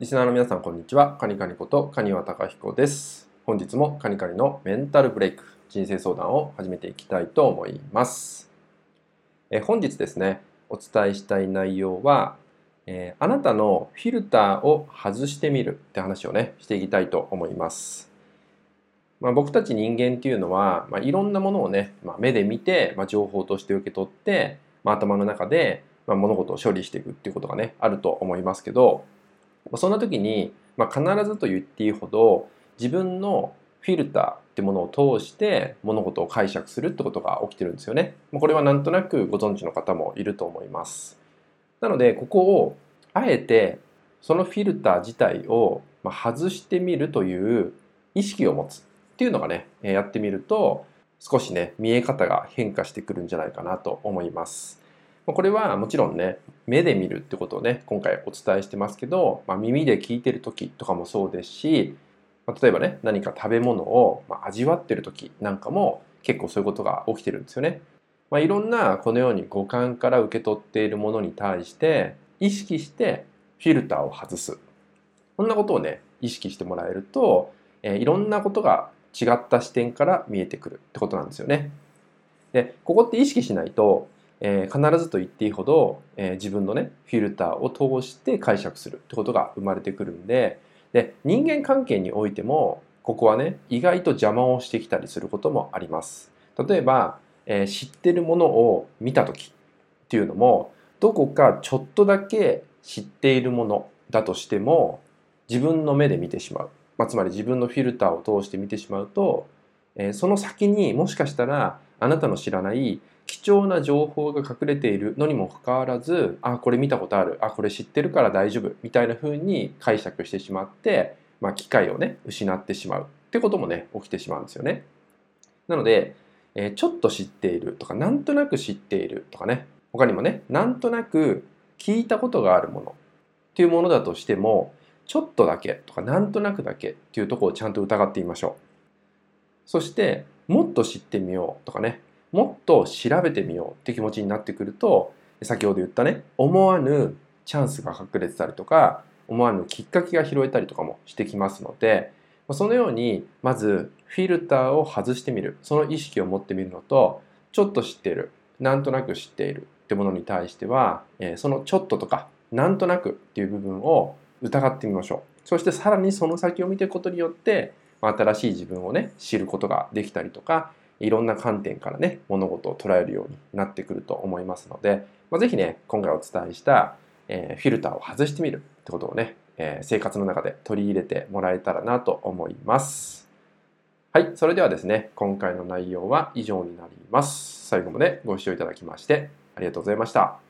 リスナーの皆さん、こんにちは。カニカニことカニワタカヒコです。本日もカニカニのメンタルブレイク、人生相談を始めていきたいと思います。え本日ですね、お伝えしたい内容は、えー、あなたのフィルターを外してみるって話をね、していきたいと思います。まあ、僕たち人間っていうのは、まあ、いろんなものをね、まあ、目で見て、ま情報として受け取って、ま頭の中で、ま物事を処理していくっていうことがね、あると思いますけど、そんな時に、まあ、必ずと言っていいほど自分のフィルターってものを通して物事を解釈するってことが起きてるんですよね。これはなんとなくご存知の方もいると思います。なのでここをあえてそのフィルター自体を外してみるという意識を持つっていうのがねやってみると少しね見え方が変化してくるんじゃないかなと思います。これはもちろんね目で見るってことをね今回お伝えしてますけど、まあ、耳で聞いてる時とかもそうですし、まあ、例えばね何か食べ物を味わってる時なんかも結構そういうことが起きてるんですよね。まあ、いろんなこのように五感から受け取っているものに対して意識してフィルターを外す。こんなことをね意識してもらえると、えー、いろんなことが違った視点から見えてくるってことなんですよね。でここって意識しないとえー、必ずと言っていいほど、えー、自分のねフィルターを通して解釈するってことが生まれてくるんでで人間関係においてもここはね意外と邪魔をしてきたりすることもあります。例えば、えー、知ってるものを見た時っていうのもどこかちょっとだけ知っているものだとしても自分の目で見てしまう、まあ、つまり自分のフィルターを通して見てしまうと、えー、その先にもしかしたらあなたの知らない貴重な情報が隠れているのにもかかわらずあこれ見たことある。あこれ知ってるから大丈夫。みたいな風に解釈してしまって、まあ、機会をね失ってしまう。ってこともね起きてしまうんですよね。なので、えー、ちょっと知っているとかなんとなく知っているとかね。他にもねなんとなく聞いたことがあるもの。っていうものだとしてもちょっとだけとかなんとなくだけっていうところをちゃんと疑ってみましょう。そしてもっと知ってみようとかね。もっと調べてみようって気持ちになってくると先ほど言ったね思わぬチャンスが隠れてたりとか思わぬきっかけが拾えたりとかもしてきますのでそのようにまずフィルターを外してみる。その意識を持ってみるのとちょっと知っているなんとなく知っているってものに対してはそのちょっととかなんとなくっていう部分を疑ってみましょう。そしてさらにその先を見ていくことによって新しい自分をね知ることができたりとかいろんな観点からね、物事を捉えるようになってくると思いますので、まあ、ぜひね、今回お伝えした、えー、フィルターを外してみるってことをね、えー、生活の中で取り入れてもらえたらなと思います。はい、それではですね、今回の内容は以上になります。最後までご視聴いただきましてありがとうございました。